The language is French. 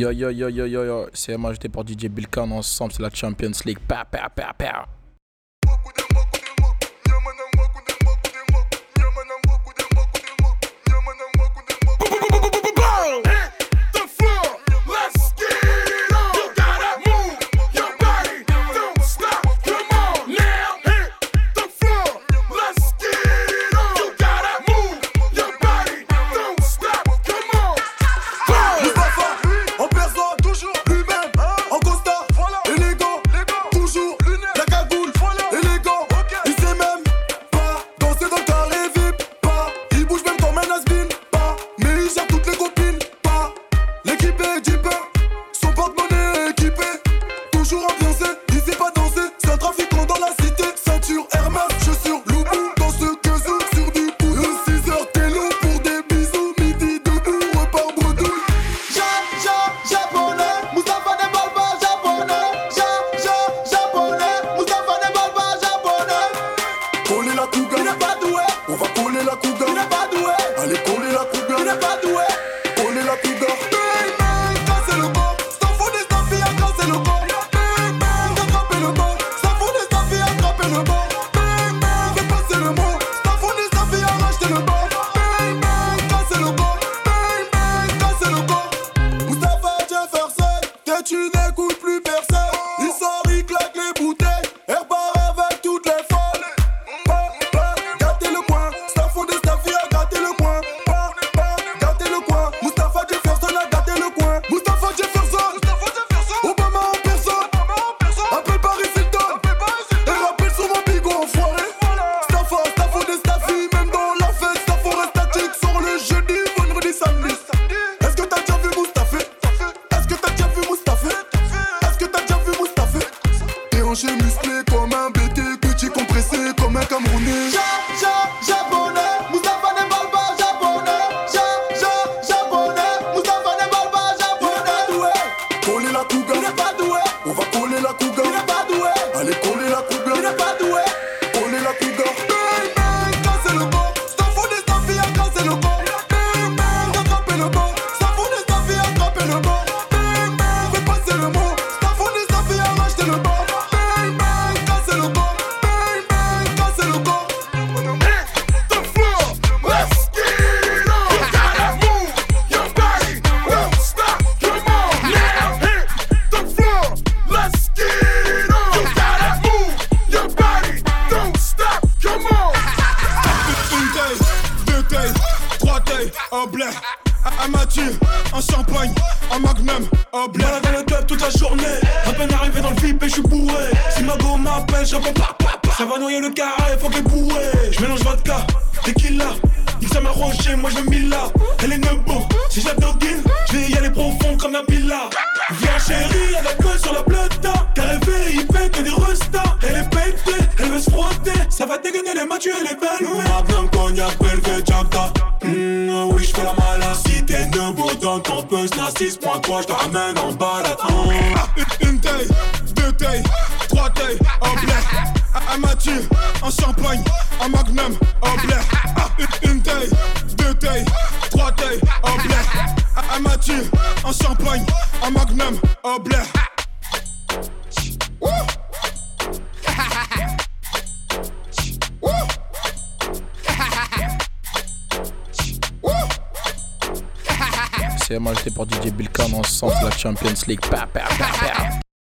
Yo yo yo yo yo yo, c'est MHD pour DJ Bilkan ensemble, c'est la Champions League. Pa, pa, pa, pa. que tu n'écoutes plus personne. On va coller la coupe bouteille, en blé, un matu, un champagne, un magnum, un blé. Malade dans le club toute la journée, à peine arrivé dans le VIP et je suis bourré. Si ma go m'appelle, je pas Ça va noyer le carré, faut qu'elle bourré. Je mélange vodka, tequila. Nique ça m'a rocher, moi je mille là. Elle est nebo, si je la je vais y aller profond comme la pila. Viens chérie, elle a sur la plata. Carré il pète que des restas. Elle est pétée, elle veut se frotter. Ça va dégainer les matchs, elle est belle. Magnum, cognac, velvet, jabda. Kamala Si t'es debout dans ton punch, la 6.3, je te ramène en balade ah, Une taille, deux tailles, trois tailles, oh, ah, en black Un Mathieu, un champagne, un magnum, oh, en black ah, Une taille, deux tailles, trois tailles, oh, en black Un Mathieu, un champagne, un magnum, en black TMA, j'étais pour DJ Bilkan, on sent la Champions League.